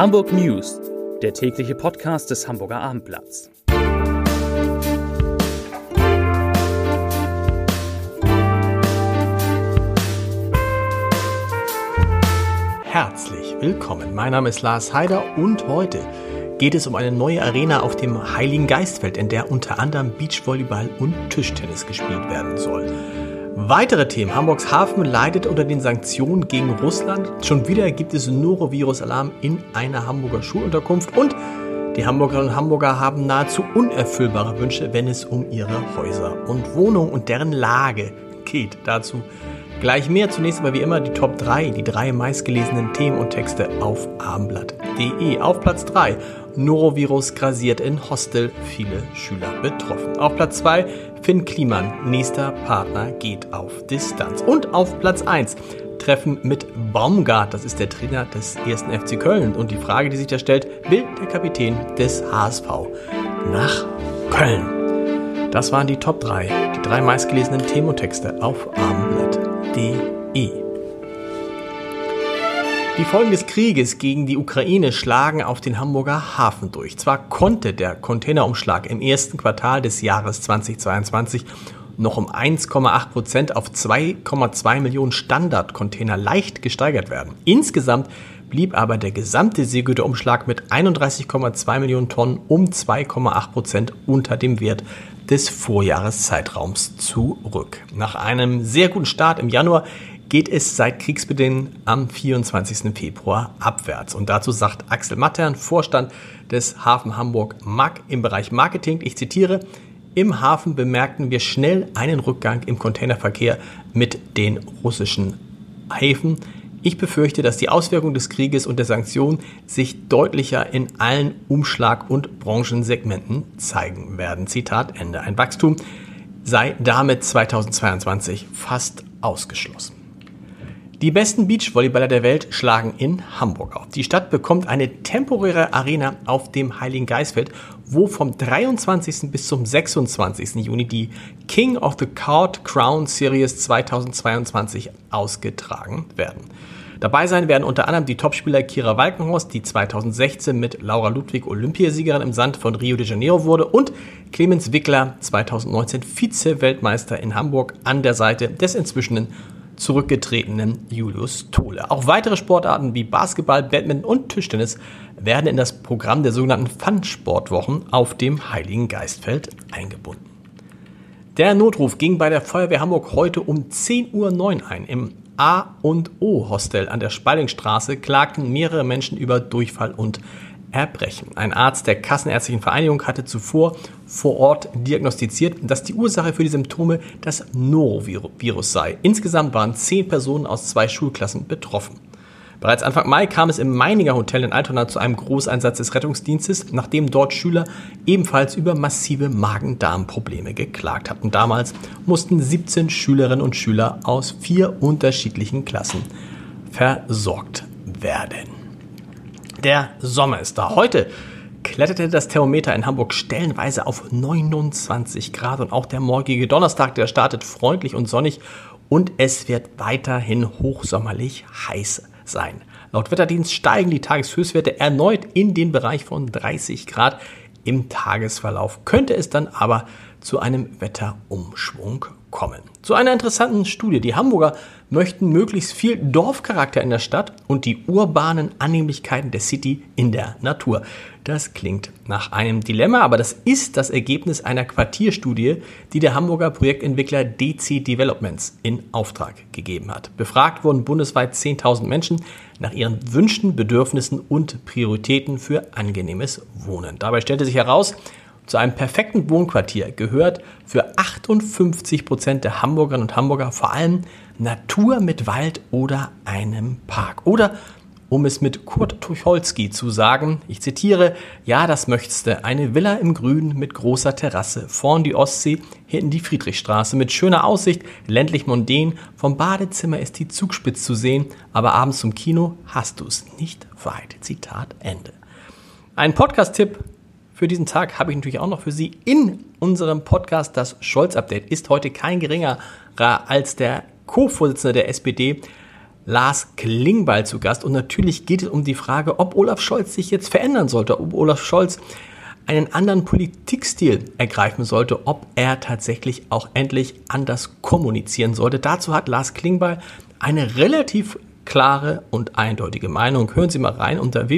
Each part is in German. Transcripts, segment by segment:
Hamburg News, der tägliche Podcast des Hamburger Abendblatts. Herzlich willkommen. Mein Name ist Lars Heider und heute geht es um eine neue Arena auf dem Heiligen Geistfeld, in der unter anderem Beachvolleyball und Tischtennis gespielt werden soll. Weitere Themen. Hamburgs Hafen leidet unter den Sanktionen gegen Russland. Schon wieder gibt es Norovirus-Alarm in einer Hamburger Schulunterkunft. Und die Hamburgerinnen und Hamburger haben nahezu unerfüllbare Wünsche, wenn es um ihre Häuser und Wohnungen und deren Lage geht. Dazu gleich mehr. Zunächst aber wie immer die Top 3, die drei meistgelesenen Themen und Texte auf abendblatt.de. Auf Platz 3 Norovirus grasiert in Hostel, viele Schüler betroffen. Auf Platz 2 Finn Kliman, nächster Partner geht auf Distanz. Und auf Platz 1 Treffen mit Baumgart, das ist der Trainer des ersten FC Köln. Und die Frage, die sich da stellt, will der Kapitän des HSV nach Köln? Das waren die Top 3, die drei meistgelesenen Themotexte auf abendblatt.de. Die Folgen des Krieges gegen die Ukraine schlagen auf den Hamburger Hafen durch. Zwar konnte der Containerumschlag im ersten Quartal des Jahres 2022 noch um 1,8 Prozent auf 2,2 Millionen Standardcontainer leicht gesteigert werden. Insgesamt blieb aber der gesamte Seegüterumschlag mit 31,2 Millionen Tonnen um 2,8 Prozent unter dem Wert des Vorjahreszeitraums zurück. Nach einem sehr guten Start im Januar geht es seit Kriegsbeginn am 24. Februar abwärts. Und dazu sagt Axel Mattern, Vorstand des Hafen Hamburg MAG im Bereich Marketing, ich zitiere, im Hafen bemerkten wir schnell einen Rückgang im Containerverkehr mit den russischen Häfen. Ich befürchte, dass die Auswirkungen des Krieges und der Sanktionen sich deutlicher in allen Umschlag- und Branchensegmenten zeigen werden. Zitat Ende. Ein Wachstum sei damit 2022 fast ausgeschlossen. Die besten Beachvolleyballer der Welt schlagen in Hamburg auf. Die Stadt bekommt eine temporäre Arena auf dem Heiligen Geistfeld, wo vom 23. bis zum 26. Juni die King of the Card Crown Series 2022 ausgetragen werden. Dabei sein werden unter anderem die Topspieler Kira Walkenhorst, die 2016 mit Laura Ludwig Olympiasiegerin im Sand von Rio de Janeiro wurde, und Clemens Wickler, 2019 Vize-Weltmeister in Hamburg, an der Seite des inzwischen zurückgetretenen Julius Tole. Auch weitere Sportarten wie Basketball, Badminton und Tischtennis werden in das Programm der sogenannten Fun-Sportwochen auf dem Heiligen Geistfeld eingebunden. Der Notruf ging bei der Feuerwehr Hamburg heute um 10.09 Uhr ein. Im A und O Hostel an der Spaldingstraße klagten mehrere Menschen über Durchfall und Erbrechen. Ein Arzt der Kassenärztlichen Vereinigung hatte zuvor vor Ort diagnostiziert, dass die Ursache für die Symptome das Norovirus sei. Insgesamt waren zehn Personen aus zwei Schulklassen betroffen. Bereits Anfang Mai kam es im Meininger Hotel in Altona zu einem Großeinsatz des Rettungsdienstes, nachdem dort Schüler ebenfalls über massive Magen-Darm-Probleme geklagt hatten. Damals mussten 17 Schülerinnen und Schüler aus vier unterschiedlichen Klassen versorgt werden. Der Sommer ist da. Heute kletterte das Thermometer in Hamburg stellenweise auf 29 Grad und auch der morgige Donnerstag, der startet freundlich und sonnig und es wird weiterhin hochsommerlich heiß sein. Laut Wetterdienst steigen die Tageshöchstwerte erneut in den Bereich von 30 Grad. Im Tagesverlauf könnte es dann aber zu einem Wetterumschwung kommen. Zu einer interessanten Studie. Die Hamburger möchten möglichst viel Dorfcharakter in der Stadt und die urbanen Annehmlichkeiten der City in der Natur. Das klingt nach einem Dilemma, aber das ist das Ergebnis einer Quartierstudie, die der Hamburger Projektentwickler DC Developments in Auftrag gegeben hat. Befragt wurden bundesweit 10.000 Menschen nach ihren Wünschen, Bedürfnissen und Prioritäten für angenehmes Wohnen. Dabei stellte sich heraus, zu einem perfekten Wohnquartier gehört für 58 Prozent der Hamburgerinnen und Hamburger vor allem Natur mit Wald oder einem Park. Oder um es mit Kurt Tucholsky zu sagen, ich zitiere, ja, das möchteste, eine Villa im Grün mit großer Terrasse, vorn die Ostsee, hinten die Friedrichstraße, mit schöner Aussicht, ländlich mondän, vom Badezimmer ist die Zugspitze zu sehen, aber abends zum Kino hast du es nicht weit. Zitat Ende. Ein Podcast-Tipp für diesen Tag habe ich natürlich auch noch für Sie in unserem Podcast. Das Scholz-Update ist heute kein geringerer als der Co-Vorsitzende der SPD, Lars Klingbeil zu Gast und natürlich geht es um die Frage, ob Olaf Scholz sich jetzt verändern sollte, ob Olaf Scholz einen anderen Politikstil ergreifen sollte, ob er tatsächlich auch endlich anders kommunizieren sollte. Dazu hat Lars Klingbeil eine relativ klare und eindeutige Meinung. Hören Sie mal rein unter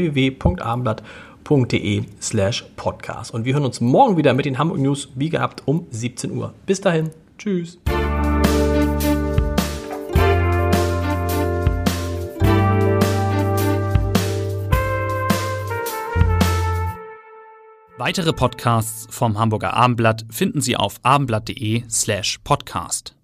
www.abendblatt.de slash podcast. Und wir hören uns morgen wieder mit den Hamburg News, wie gehabt, um 17 Uhr. Bis dahin. Tschüss. Weitere Podcasts vom Hamburger Abendblatt finden Sie auf abendblatt.de slash podcast.